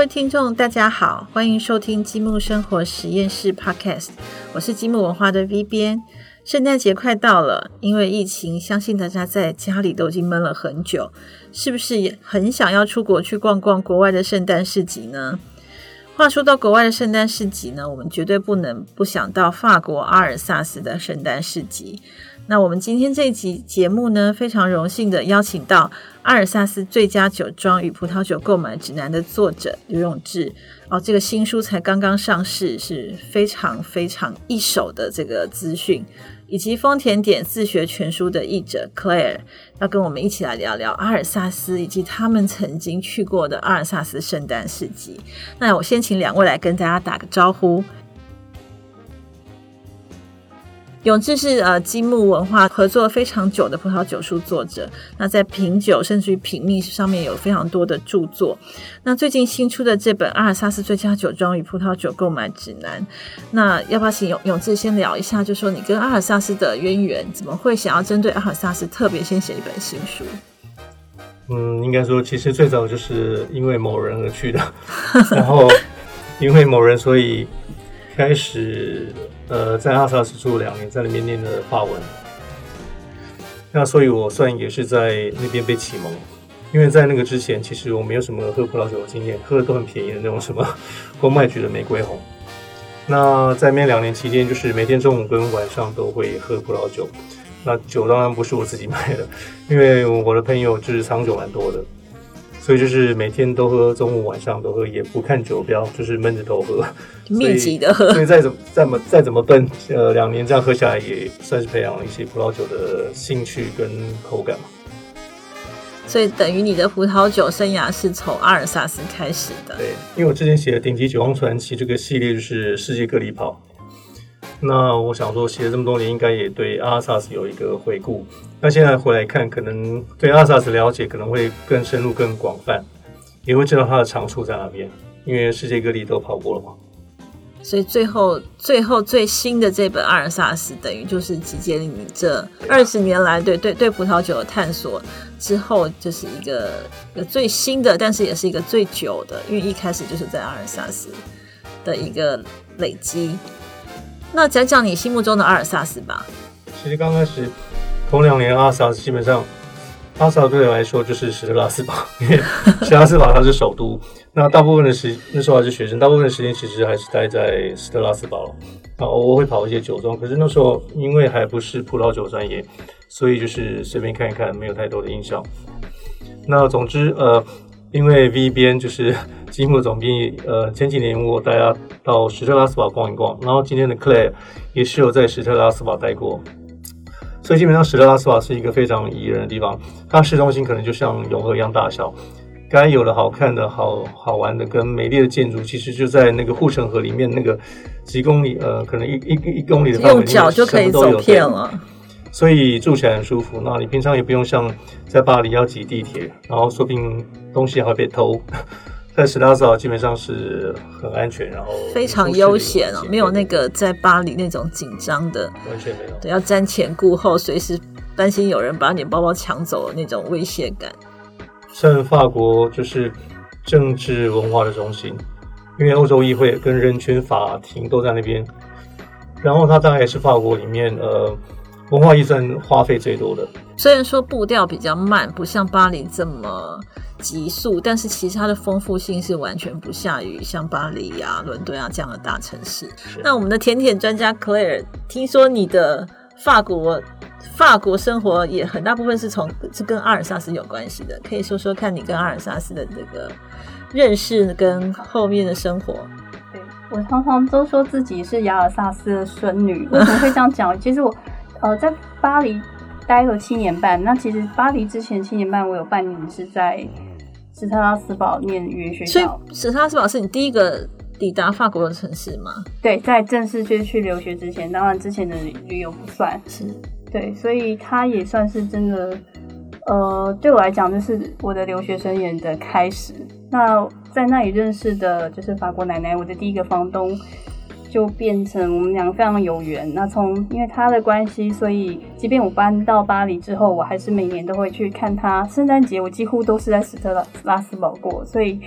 各位听众，大家好，欢迎收听积木生活实验室 Podcast，我是积木文化的 V 编。圣诞节快到了，因为疫情，相信大家在家里都已经闷了很久，是不是也很想要出国去逛逛国外的圣诞市集呢？话说到国外的圣诞市集呢，我们绝对不能不想到法国阿尔萨斯的圣诞市集。那我们今天这一集节目呢，非常荣幸的邀请到阿尔萨斯最佳酒庄与葡萄酒购买指南的作者刘永志哦，这个新书才刚刚上市，是非常非常一手的这个资讯，以及丰田点自学全书的译者 Claire 要跟我们一起来聊聊阿尔萨斯以及他们曾经去过的阿尔萨斯圣诞市集。那我先请两位来跟大家打个招呼。永志是呃积木文化合作非常久的葡萄酒书作者，那在品酒甚至于品秘上面有非常多的著作。那最近新出的这本《阿尔萨斯最佳酒庄与葡萄酒购买指南》，那要不要请永永志先聊一下，就说你跟阿尔萨斯的渊源，怎么会想要针对阿尔萨斯特别先写一本新书？嗯，应该说其实最早就是因为某人而去的，然后因为某人，所以开始。呃，在阿萨斯住两年，在那边念的法文。那所以，我算也是在那边被启蒙。因为在那个之前，其实我没有什么喝葡萄酒的经验，喝的都很便宜的那种什么 公卖局的玫瑰红。那在那两年期间，就是每天中午跟晚上都会喝葡萄酒。那酒当然不是我自己买的，因为我的朋友就是藏酒蛮多的。所以就是每天都喝，中午晚上都喝，也不看酒标，就是闷着头喝，密集的喝。所以再怎么再怎么再怎么笨，呃，两年这样喝下来，也算是培养了一些葡萄酒的兴趣跟口感嘛。所以等于你的葡萄酒生涯是从阿尔萨斯开始的。对，因为我之前写的《顶级酒王传奇》这个系列就是世界各地跑。那我想说，写了这么多年，应该也对阿萨斯有一个回顾。那现在回来看，可能对阿萨斯了解可能会更深入、更广泛，也会知道它的长处在哪边。因为世界各地都跑过了嘛。所以最后、最后最新的这本阿尔萨斯，等于就是集结了你这二十年来对对对葡萄酒的探索之后，就是一个一个最新的，但是也是一个最久的，因为一开始就是在阿尔萨斯的一个累积。那讲讲你心目中的阿尔萨斯吧。其实刚开始头两年阿尔萨斯基本上，阿尔萨斯对我来说就是史特拉斯堡，因为史特拉斯堡它是首都。那大部分的时那时候还是学生，大部分的时间其实还是待在史特拉斯堡。啊，偶尔会跑一些酒庄，可是那时候因为还不是葡萄酒专业，所以就是随便看一看，没有太多的印象。那总之呃，因为 V 边就是。积木总编呃，前几年我带他到史特拉斯堡逛一逛，然后今天的 Claire 也是有在史特拉斯堡待过，所以基本上史特拉斯堡是一个非常宜人的地方。它市中心可能就像永和一样大小，该有的好看的好好玩的跟美丽的建筑，其实就在那个护城河里面那个几公里呃，可能一一一公里的范围，用脚就可以走遍了。所以住起来很舒服。那你平常也不用像在巴黎要挤地铁，然后说不定东西还会被偷。在史拉斯堡基本上是很安全，然后非常悠闲哦，没有那个在巴黎那种紧张的，完全没有，对，要瞻前顾后，随时担心有人把你包包抢走的那种威胁感。像法国就是政治文化的中心，因为欧洲议会跟人权法庭都在那边，然后它大概也是法国里面呃文化预算花费最多的。虽然说步调比较慢，不像巴黎这么。急速，但是其实它的丰富性是完全不下于像巴黎啊、伦敦啊这样的大城市。那我们的甜点专家 Claire，听说你的法国法国生活也很大部分是从是跟阿尔萨斯有关系的，可以说说看你跟阿尔萨斯的这个认识跟后面的生活。对我常常都说自己是雅尔萨斯的孙女，为什么会这样讲？其实我呃在巴黎待了七年半，那其实巴黎之前七年半我有半年是在。史特拉斯堡念语言学校，所以史特拉斯堡是你第一个抵达法国的城市吗？对，在正式就去留学之前，当然之前的旅游不算是。对，所以它也算是真的，呃，对我来讲，就是我的留学生涯的开始。那在那里认识的就是法国奶奶，我的第一个房东。就变成我们两个非常有缘。那从因为他的关系，所以即便我搬到巴黎之后，我还是每年都会去看他。圣诞节我几乎都是在斯特拉拉斯堡过，所以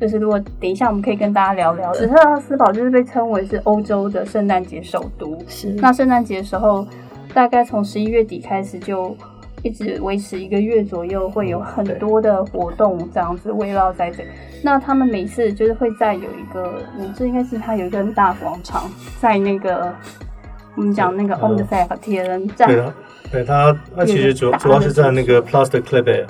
就是如果等一下我们可以跟大家聊聊，史特拉斯堡就是被称为是欧洲的圣诞节首都。是那圣诞节的时候，大概从十一月底开始就一直维持一个月左右，会有很多的活动这样子围绕在这。那他们每次就是会在有一个，嗯，这应该是他有一个很大广场，在那个我们讲那个 On the Fair 铁人站对，的，对它它其实主主要是在那个 Plus 的 c l e b e r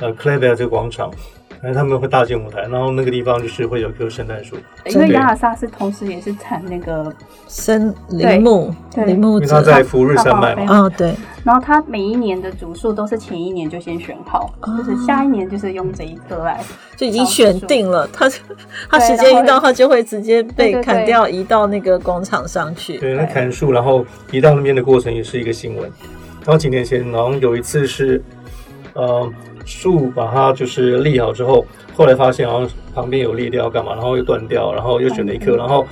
呃 c l e b e r 这个广场，然后他们会搭建舞台，然后那个地方就是会有一棵圣诞树，因为亚尔萨斯同时也是产那个，森林木对。林木因为它在福日山脉嘛，哦对，然后它每一年的主树都是前一年就先选好，哦。就是下一年就是用这一棵来。就已经选定了，他他对时间一到，然后他就会直接被砍掉，移到那个广场上去。对，那砍树然后移到那边的过程也是一个新闻。然后几年前好像有一次是，呃，树把它就是立好之后，后来发现好像旁边有裂掉干嘛，然后又断掉，然后又选了一棵，然后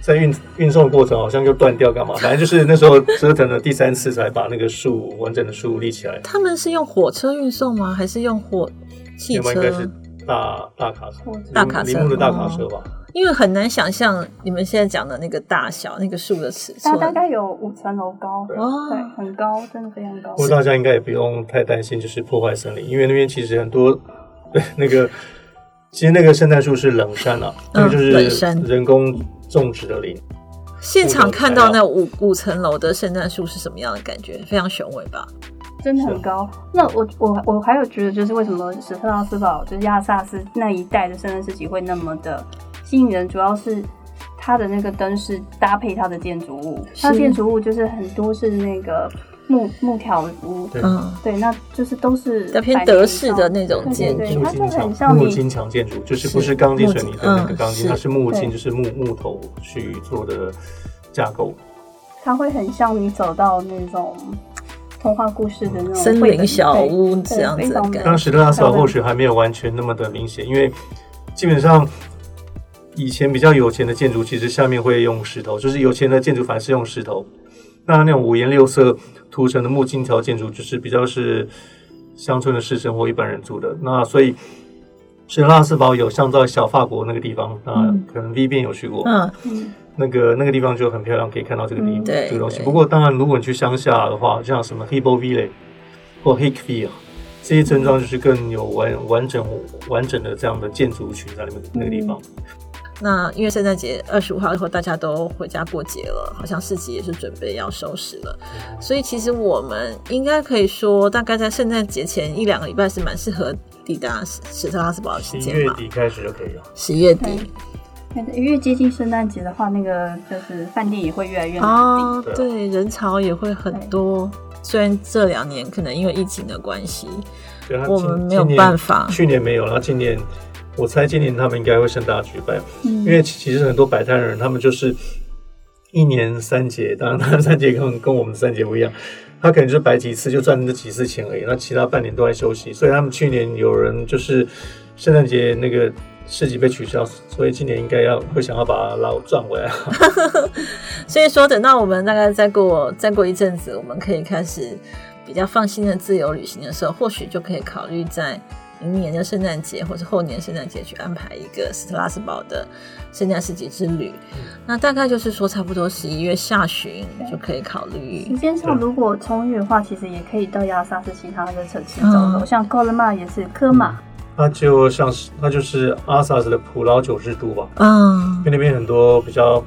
在运运送的过程好像又断掉干嘛，反正就是那时候折腾了第三次才把那个树完整的树立起来。他们是用火车运送吗？还是用火汽车应？该是大大卡车，大卡车铃木的大卡车吧。因为很难想象你们现在讲的那个大小，那个树的尺寸它寸。大概有五层楼高，哦对，很高，真的非常高不。过大家应该也不用太担心，就是破坏森林，因为那边其实很多对 那个，其实那个圣诞树是冷杉啊，那个就是人工种植的林。现场看到那五五层楼的圣诞树是什么样的感觉？非常雄伟吧？真的很高。那我我我还有觉得，就是为什么史特拉斯堡就是亚萨斯那一带的圣诞市集会那么的吸引人，主要是它的那个灯是搭配它的建筑物，它的建筑物就是很多是那个木木条屋，对。嗯，对，那就是都是偏德式的那种建筑。它就很像你木金墙建筑，就是不是钢筋水泥的那个钢筋，嗯它是木筋，就是木木头去做的架构。它会很像你走到那种童话故事的那种森林小屋这样子的非常感觉。当时的拉斯堡或许还没有完全那么的明显，因为基本上以前比较有钱的建筑，其实下面会用石头，就是有钱的建筑反而是用石头。那那种五颜六色涂成的木金条建筑，就是比较是乡村的市生活一般人住的。那所以，是拉斯堡有像在小法国那个地方，那嗯可能 V 边有去过，嗯，嗯那个那个地方就很漂亮，可以看到这个地、这个东西。不过当然，如果你去乡下的话，像什么 Hebo Village 或 Hickville 这些村庄，就是更有完完整完整的这样的建筑群在那边那个地方。那因为圣诞节二十五号以后大家都回家过节了，好像市集也是准备要收拾了，所以其实我们应该可以说，大概在圣诞节前一两个礼拜是蛮适合抵达史史特拉斯堡的时间嘛。月底开始就可以了。十月底对越接近圣诞节的话，那个就是饭店也会越来越难哦对啊，对，人潮也会很多。虽然这两年可能因为疫情的关系，我们没有办，法年去年没有，然后今年我猜今年他们应该会盛大举办，订。因为其实很多摆摊人他们就是一年三节，当然他 们三节跟跟我们三节不一样，他可能就摆几次就赚那几次钱而已，那其他半年都在休息，所以他们去年有人就是圣诞节那个市集被取消，所以今年应该要会想要把它捞赚回来。所以说，等到我们大概再过再过一阵子，我们可以开始比较放心的自由旅行的时候，或许就可以考虑在明年的圣诞节或者后年圣诞节去安排一个斯特拉斯堡的圣诞市集之旅。那大概就是说，差不多十一月下旬就可以考虑时。间上如果充裕的话，其实也可以到亚萨斯其他的城市走走，嗯像科勒玛也是科马，那就像是那就是阿萨斯的普劳酒之都吧，嗯因为那边很多比较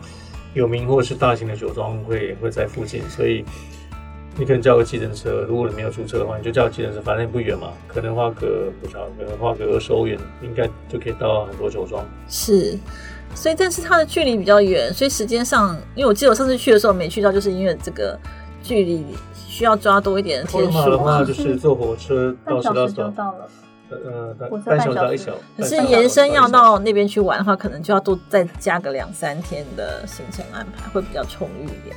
有名或是大型的酒庄会会在附近，所以你可能叫个计程车，如果你没有租车的话，你就叫计程车，反正也不远嘛，可能花个不少，可能花个二十欧元，应该就可以到很多酒庄。是。所以，但是它的距离比较远，所以时间上，因为我记得我上次去的时候没去到，就是因为这个距离需要抓多一点的天数马的话，就是坐火车到半小时斯拉斯堡，就到了。呃，半小时时到一小，可是延伸要到那边去玩的话，可能就要多再加个两三天的行程安排，会比较充裕一点。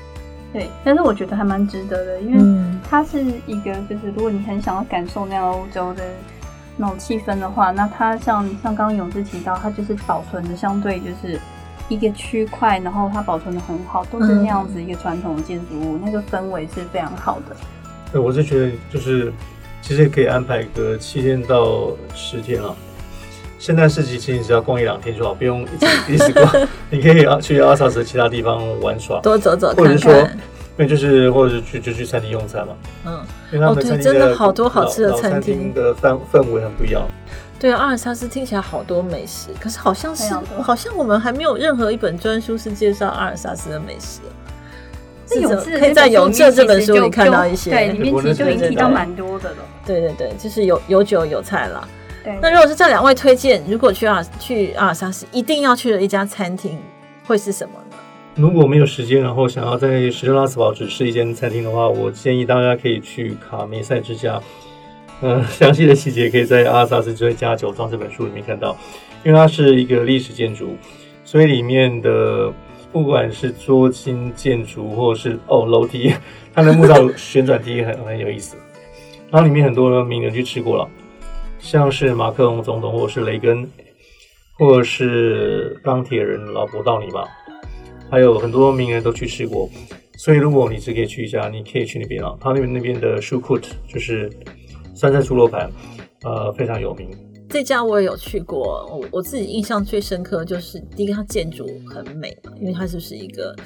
对，但是我觉得还蛮值得的，因为嗯，它是一个，就是如果你很想要感受那样欧洲的那种气氛的话，那它像像刚刚勇志提到，它就是保存的相对就是一个区块，然后它保存的很好，都是那样子一个传统的建筑物，那个氛围是非常好的。对，我是觉得就是其实可以安排个七天到十天啊。现在市集其实你只要逛一两天就好，不用一直 一直逛。你可以去阿萨斯其他地方玩耍，多走走看或者说看。，因为就是或者是去就去餐厅用餐嘛，嗯，因为他们哦对餐厅真的好多好吃的餐餐厅厅的氛氛围很不一样。对啊，阿尔萨斯听起来好多美食，可是好像是好像我们还没有任何一本专书是介绍阿尔萨斯的美食。那永志可以在《永志》这本书里看到一些，对，里面其实就已经提到蛮多的了。对对对，就是有有酒有菜啦。对，那如果是这两位推荐，如果去阿去阿尔萨斯一定要去的一家餐厅，会是什么呢？如果没有时间，然后想要在史特拉斯堡只吃一间餐厅的话，我建议大家可以去卡梅塞之家。呃，详细的细节可以在《阿尔萨斯之家酒庄》这本书里面看到，因为它是一个历史建筑，所以里面的不管是桌巾建筑或者是哦楼梯，它的木造旋转梯很很有意思。然后里面很多名人去吃过了，像是马克龙总统，或者是雷根，或者是钢铁人劳勃道尼吧。还有很多名人都去吃过，所以如果你只可以去一家，你可以去那边啊。他那边那边的 s h u k u t 就是酸菜猪肉盘，呃，非常有名。这家我也有去过，我我自己印象最深刻的就是第一个，它建筑很美嘛，因为它就是一个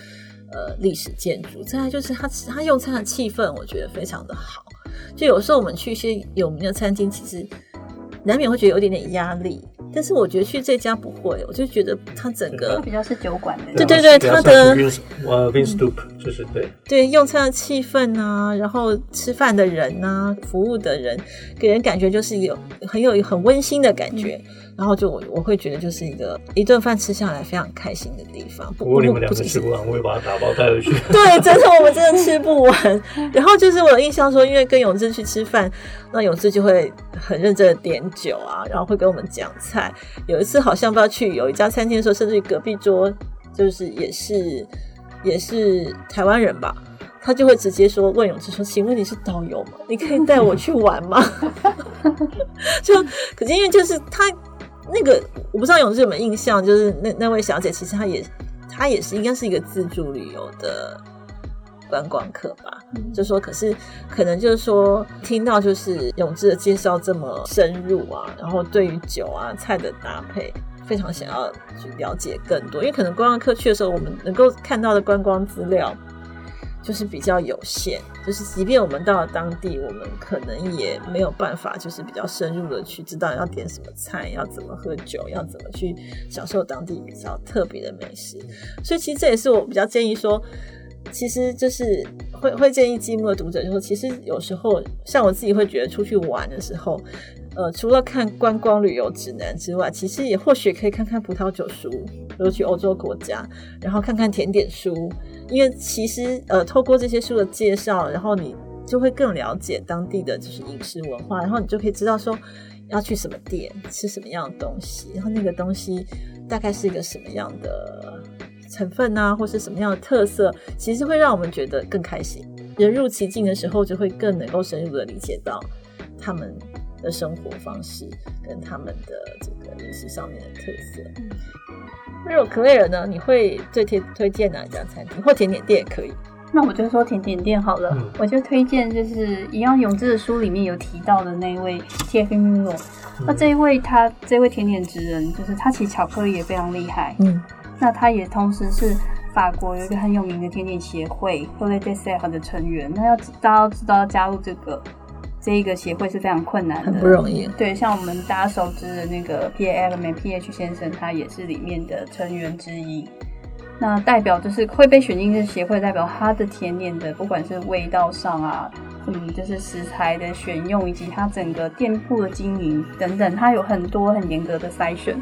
呃历史建筑；再来就是它它用餐的气氛，我觉得非常的好。就有时候我们去一些有名的餐厅，其实难免会觉得有一点点压力，但是我觉得去这家不会，我就觉得它整它个比较是酒馆的。对对对它的像是 Vince 呃 Vince Stoop 就是对，对用餐的气氛啊，然后吃饭的人啊，服务的人，给人感觉就是有很有很温馨的感觉。然后就我我会觉得就是一个一顿饭吃下来非常开心的地方。不不过你们两个吃不完，我会把它打包带回去。对，真的我们真的吃不完。然后就是我有印象说，因为跟永志去吃饭，那永志就会很认真的点酒啊，然后会跟我们讲菜。有一次好像不知道去有一家餐厅的时候，甚至于隔壁桌就是也是也是台湾人吧。他就会直接说问永志说：“请问你是导游吗？你可以带我去玩吗？” 就可是因为就是他那个我不知道永志有没有印象，就是那那位小姐其实她也她也是应该是一个自助旅游的观光客吧。就说可是可能就是说听到就是永志的介绍这么深入啊，然后对于酒啊菜的搭配。非常想要去了解更多，因为可能观光客去的时候，我们能够看到的观光资料就是比较有限，就是即便我们到了当地，我们可能也没有办法，就是比较深入的去知道要点什么菜，要怎么喝酒，要怎么去享受当地比较特别的美食。所以其实这也是我比较建议说，其实就是会会建议积木的读者，就说其实有时候像我自己会觉得出去玩的时候。呃，除了看观光旅游指南之外，其实也或许可以看看葡萄酒书，比如去欧洲国家，然后看看甜点书，因为其实呃，透过这些书的介绍，然后你就会更了解当地的就是饮食文化，然后你就可以知道说要去什么店吃什么样的东西，然后那个东西大概是一个什么样的成分啊，或是什么样的特色，其实会让我们觉得更开心。人入其境的时候，就会更能够深入的理解到他们。的生活方式跟他们的这个饮食上面的特色。那如果克莱尔呢？你会最推推荐哪一家餐厅或甜点店也可以？那我就说甜点店好了，嗯我就推荐就是一样永志的书里面有提到的那一位 T F M U。那这一位他这位甜点职人，就是他其实巧克力也非常厉害。嗯，那他也同时是法国有一个很有名的甜点协会 h o l i d a y s e r 的成员。那要大家都知道要加入这个这一个协会是非常困难的，很不容易。对，像我们大家熟知的那个 P A L M P H 先生，他也是里面的成员之一。那代表就是会被选进这协会，代表他的甜点的不管是味道上啊，嗯，就是食材的选用以及他整个店铺的经营等等，他有很多很严格的筛选。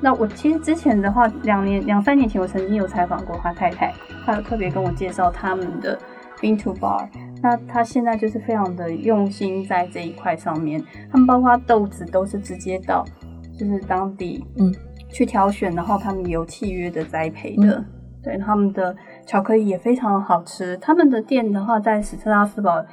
那我其实之前的话，两年两三年前我曾经有采访过他太太，他有特别跟我介绍他们的 Bean to Bar。那他现在就是非常的用心在这一块上面，他们包括豆子都是直接到就是当地嗯去挑选，然后他们有契约的栽培的。嗯对，他们的巧克力也非常好吃。他们的店的话，在史特拉斯堡，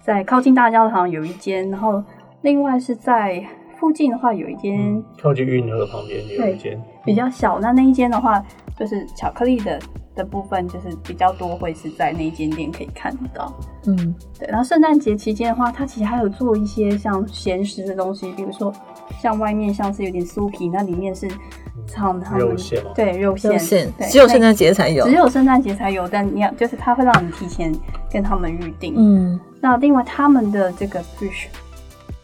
在靠近大教堂有一间，然后另外是在附近的话有一间嗯靠近运河旁边有一间，比较小。那那一间的话，就是巧克力的的部分，就是比较多，会是在那一间店可以看到。嗯对，然后圣诞节期间的话，它其实还有做一些像咸食的东西，比如说像外面像是有点酥皮，那里面是藏他们肉馅吗对肉馅，肉馅只有圣诞节才有只。有圣诞节才有，但你要就是它会让你提前跟他们预定。嗯，那另外他们的这个 fish，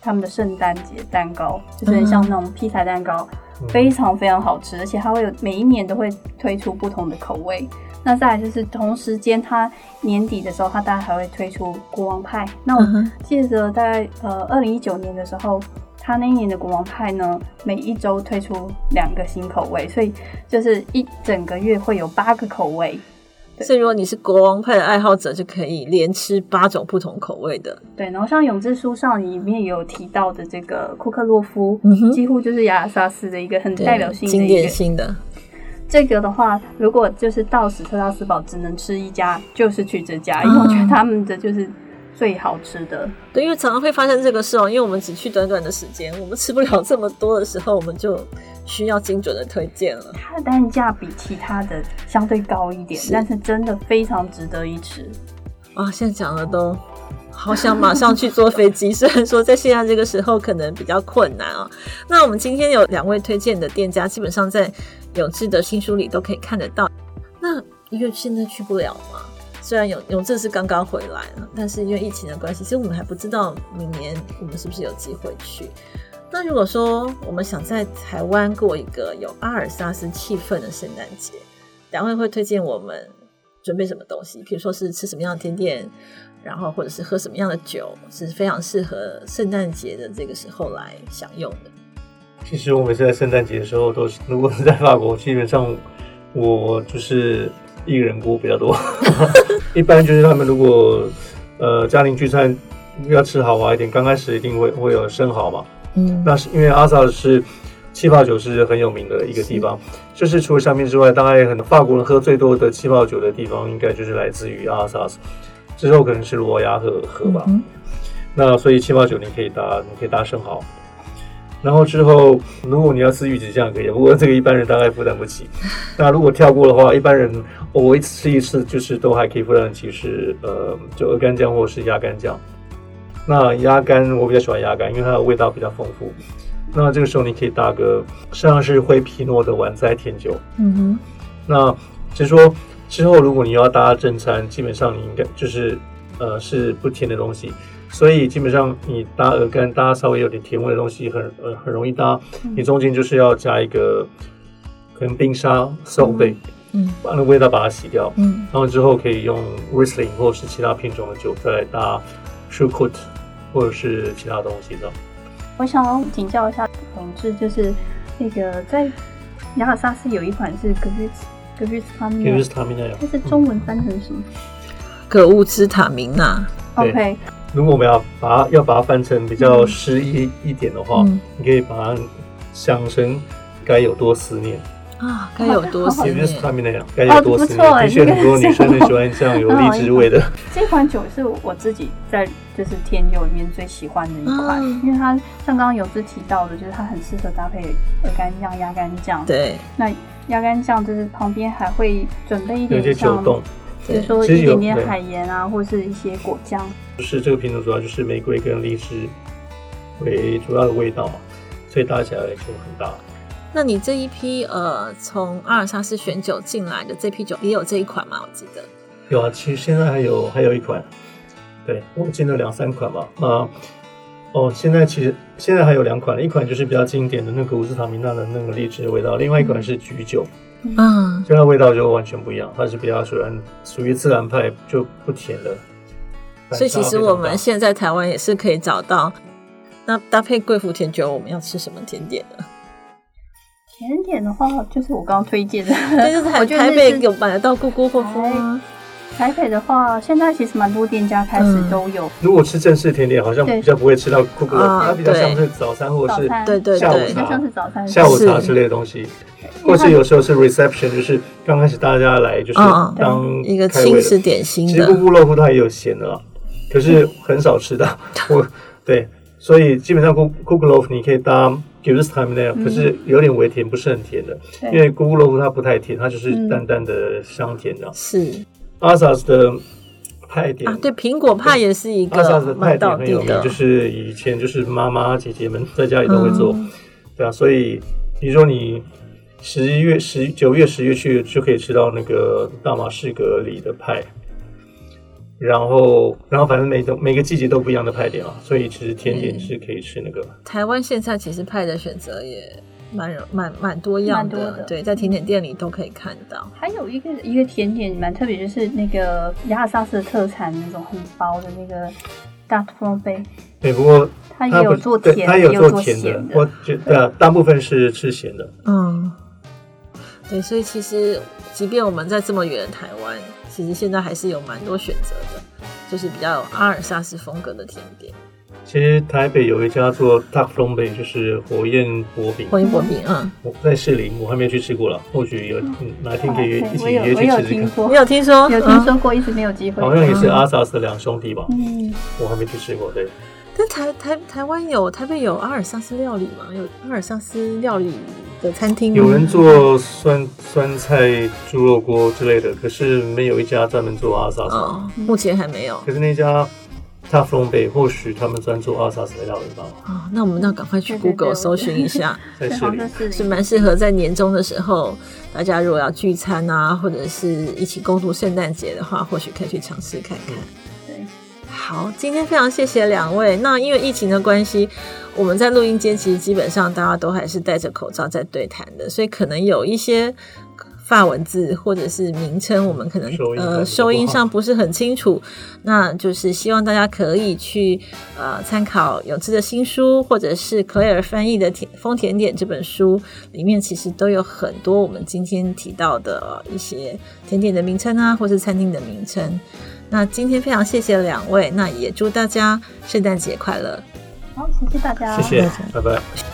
他们的圣诞节蛋糕就是很像那种披萨蛋糕，嗯非常非常好吃，而且它会有每一年都会推出不同的口味。那再来就是同时间，它年底的时候，它大概还会推出国王派。那我记得大概呃二零一九年的时候，它那一年的国王派呢，每一周推出两个新口味，所以就是一整个月会有八个口味。对所以如果你是国王派的爱好者，就可以连吃八种不同口味的。对，然后像《永志书上》里面有提到的这个库克洛夫，嗯几乎就是雅尔萨斯的一个很代表性的经典。性的。这个的话，如果就是到史特拉斯堡只能吃一家，就是去这家，因为我觉得他们的就是最好吃的。对，因为常常会发生这个事哦，因为我们只去短短的时间，我们吃不了这么多的时候，我们就需要精准的推荐了。它的单价比其他的相对高一点，是但是真的非常值得一吃。啊，现在讲的都好想马上去坐飞机，虽然说在现在这个时候可能比较困难啊。那我们今天有两位推荐的店家，基本上在永志的新书里都可以看得到。那因为现在去不了嘛，虽然永永志是刚刚回来了，但是因为疫情的关系，其实我们还不知道明年我们是不是有机会去。那如果说我们想在台湾过一个有阿尔萨斯气氛的圣诞节，两位会推荐我们准备什么东西？比如说是吃什么样的甜点，然后或者是喝什么样的酒，是非常适合圣诞节的这个时候来享用的。其实我每次在圣诞节的时候都是，如果是在法国，基本上我就是一个人过比较多。一般就是他们如果呃家庭聚餐要吃豪华一点，刚开始一定会会有生蚝嘛。嗯，那是因为阿萨是气泡酒是很有名的一个地方，就是除了香槟之外，大概很法国人喝最多的气泡酒的地方，应该就是来自于阿萨斯，之后可能是罗亚河河吧。嗯那所以气泡酒你可以搭，你可以搭生蚝。然后之后，如果你要吃玉子酱可以，不过这个一般人大概负担不起。那如果跳过的话，一般人我一次吃一次就是都还可以负担得起是呃，就鹅肝酱或者是鸭肝酱。那鸭肝我比较喜欢鸭肝，因为它的味道比较丰富。那这个时候你可以搭个实际上是灰皮诺的晚摘甜酒。嗯哼，那就是说之后如果你要搭正餐，基本上你应该就是呃是不甜的东西，所以基本上你搭鹅肝搭稍微有点甜味的东西很呃很容易搭，你中间就是要加一个可能冰沙 salt bay，嗯把那味道把它洗掉，嗯然后之后可以用 Riesling 或者是其他品种的酒再来搭 s h u k u t 或者是其他东西的。我想要请教一下同志，就是那个在雅尔萨斯有一款是格瑞斯格瑞斯方因面为是，他们那样。它是中文翻成什么格物兹塔明娜，？OK，如果我们要把它要把它翻成比较诗意一点的话，嗯你可以把它想成该有多思念，啊，该有多思也就是他念。们那样，该有多思念。不错哎的确，很多女生很喜欢这样有荔枝味的。这款酒是我自己在就是甜酒里面最喜欢的一款，嗯因为它像刚刚有志提到的，就是它很适合搭配鹅肝酱、鸭肝酱。对，那鸭肝酱就是旁边还会准备一有一些点像，酒冻，比如说一点点海盐啊，或是一些果酱。就是这个品种主要就是玫瑰跟荔枝为主要的味道嘛，所以搭起来就很搭。那你这一批呃从阿尔萨斯选酒进来的这批酒也有这一款吗？我记得。有啊，其实现在还有还有一款，对我进了两三款吧。啊、哦，现在其实现在还有两款，一款就是比较经典的那个乌斯塔米娜的那个荔枝的味道，另外一款是橘酒，嗯，所以它味道就完全不一样，它是比较属于属于自然派，就不甜的。所以其实我们现在在台湾也是可以找到。那搭配贵妇甜酒，我们要吃什么甜点呢？甜点的话，就是我刚刚推荐的，对，就是台 我觉得台北有买得到咕咕或风啊。台北的话，现在其实蛮多店家开始嗯都有。如果吃正式甜点，好像比较不会吃到酷酷啊它比较像是早餐或者是，对对对。下午茶像是早餐。下午茶之类的东西，或是有时候是 reception，就是刚开始大家来就是当一个开胃的。轻食点心其实咕的，咕肉糊它也有咸的啦，可是很少吃到。我对，所以基本上咕咕咕肉糊你可以搭 give this time 那样，可是有点微甜，不是很甜的。因为咕咕肉糊它不太甜，它就是嗯。淡淡的香甜的。是。阿萨斯的派点。啊，对，苹果派也是一个阿萨斯的派点很有名，的，就是以前就是妈妈姐姐们在家里都会做。嗯。对啊，所以比如说你十一月、十九月、十月去就可以吃到那个大马士革里的派，然后然后反正每种每个季节都不一样的派点啊，所以其实甜点是可以吃那个。台湾现在其实派的选择也蛮蛮蛮多样蛮多的对，在甜点店里都可以看到。还有一个一个甜点蛮特别，就是那个亚尔萨斯的特产那种很薄的那个 Dart f r o m b a 对，不过它也有做甜的，它也有做做甜的，我觉对啊，大部分是吃咸的。嗯，对，所以其实即便我们在这么远的台湾，其实现在还是有蛮多选择的，就是比较有阿尔萨斯风格的甜点，其实台北有一家做 Duck f l o m b a 就是火焰薄饼，火焰薄饼，嗯，我在士林，我还没有去吃过了，或许有嗯哪天可以约一起我有约我有听去吃吃看。说你，有听说？有听嗯说过，一直没有机会。好像也是阿萨斯的两兄弟吧，嗯，我还没去吃过。对，但台台台湾有台北有阿尔萨斯料理吗？有阿尔萨斯料理的餐厅吗？有人做酸酸菜猪肉锅之类的，可是没有一家专门做阿萨斯。哦，目前还没有。可是那家 m b a 或许他们专做阿萨斯的料理吧，哦，那我们要赶快去 Google 搜寻一下，对，在士林好像。是是蛮适合在年终的时候，大家如果要聚餐啊，或者是一起共度圣诞节的话，或许可以去尝试看看。对，好，今天非常谢谢两位。那因为疫情的关系，我们在录音间其实基本上大家都还是戴着口罩在对谈的，所以可能有一些发文字或者是名称，我们可能呃收音上不是很清楚。那就是希望大家可以去呃参考有志的新书，或者是 Claire 翻译的《甜风甜点》这本书，里面其实都有很多我们今天提到的呃一些甜点的名称啊，或是餐厅的名称。那今天非常谢谢两位，那也祝大家圣诞节快乐。好，谢谢大家，谢谢，拜拜。